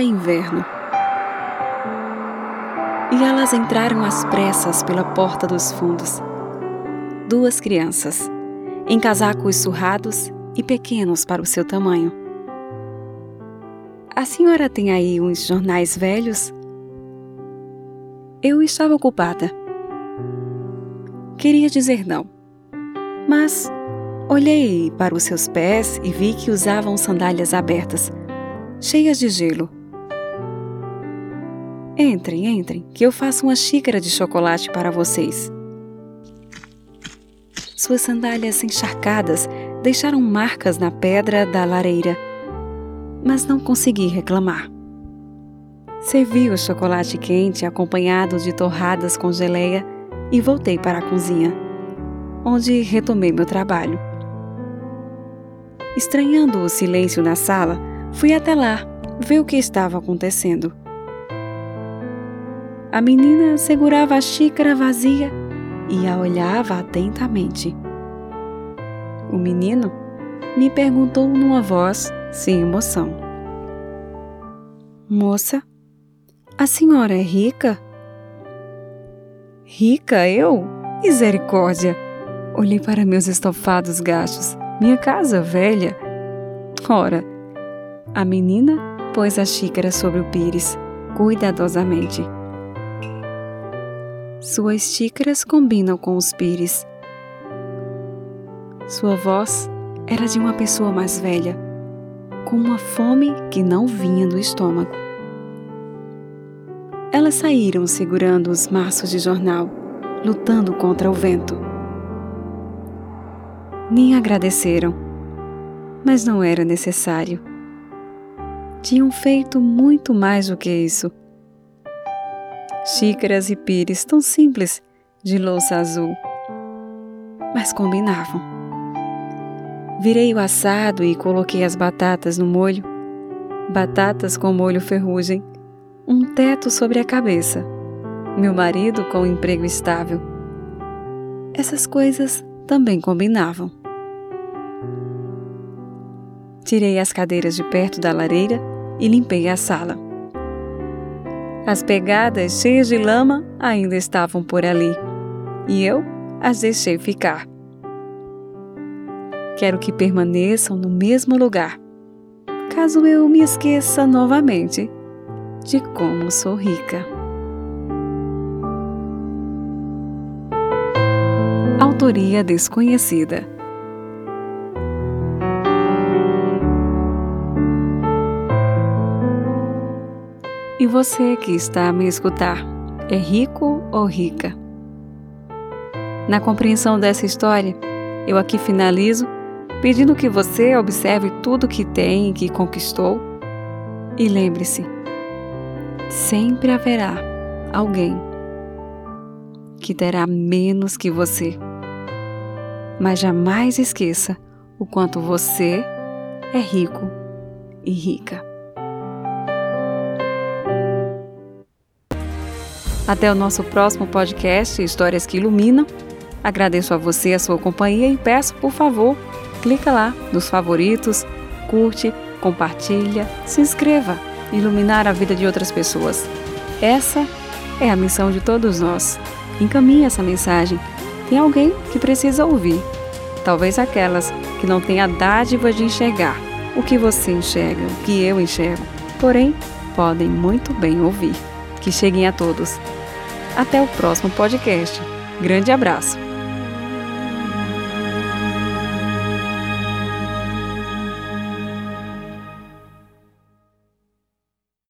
era inverno. E elas entraram às pressas pela porta dos fundos. Duas crianças, em casacos surrados e pequenos para o seu tamanho. A senhora tem aí uns jornais velhos? Eu estava ocupada. Queria dizer não, mas olhei para os seus pés e vi que usavam sandálias abertas, cheias de gelo. Entrem, entrem, que eu faço uma xícara de chocolate para vocês. Suas sandálias encharcadas deixaram marcas na pedra da lareira, mas não consegui reclamar. Servi o chocolate quente acompanhado de torradas com geleia e voltei para a cozinha, onde retomei meu trabalho. Estranhando o silêncio na sala, fui até lá ver o que estava acontecendo. A menina segurava a xícara vazia e a olhava atentamente. O menino me perguntou numa voz sem emoção: Moça, a senhora é rica? Rica eu? Misericórdia! Olhei para meus estofados gastos, minha casa velha. Ora, a menina pôs a xícara sobre o pires, cuidadosamente. Suas xícaras combinam com os pires. Sua voz era de uma pessoa mais velha, com uma fome que não vinha do estômago. Elas saíram segurando os maços de jornal, lutando contra o vento. Nem agradeceram, mas não era necessário. Tinham feito muito mais do que isso xícaras e pires tão simples de louça azul, mas combinavam. Virei o assado e coloquei as batatas no molho, batatas com molho ferrugem, um teto sobre a cabeça, meu marido com um emprego estável. Essas coisas também combinavam. Tirei as cadeiras de perto da lareira e limpei a sala. As pegadas cheias de lama ainda estavam por ali, e eu as deixei ficar. Quero que permaneçam no mesmo lugar, caso eu me esqueça novamente de como sou rica. Autoria desconhecida. Você que está a me escutar, é rico ou rica? Na compreensão dessa história, eu aqui finalizo pedindo que você observe tudo que tem e que conquistou e lembre-se: sempre haverá alguém que terá menos que você. Mas jamais esqueça o quanto você é rico e rica. Até o nosso próximo podcast Histórias que Iluminam. Agradeço a você a sua companhia e peço, por favor, clica lá nos favoritos, curte, compartilha, se inscreva, iluminar a vida de outras pessoas. Essa é a missão de todos nós. Encaminhe essa mensagem. Tem alguém que precisa ouvir. Talvez aquelas que não têm a dádiva de enxergar o que você enxerga, o que eu enxergo. Porém, podem muito bem ouvir. Que cheguem a todos. Até o próximo podcast. Grande abraço!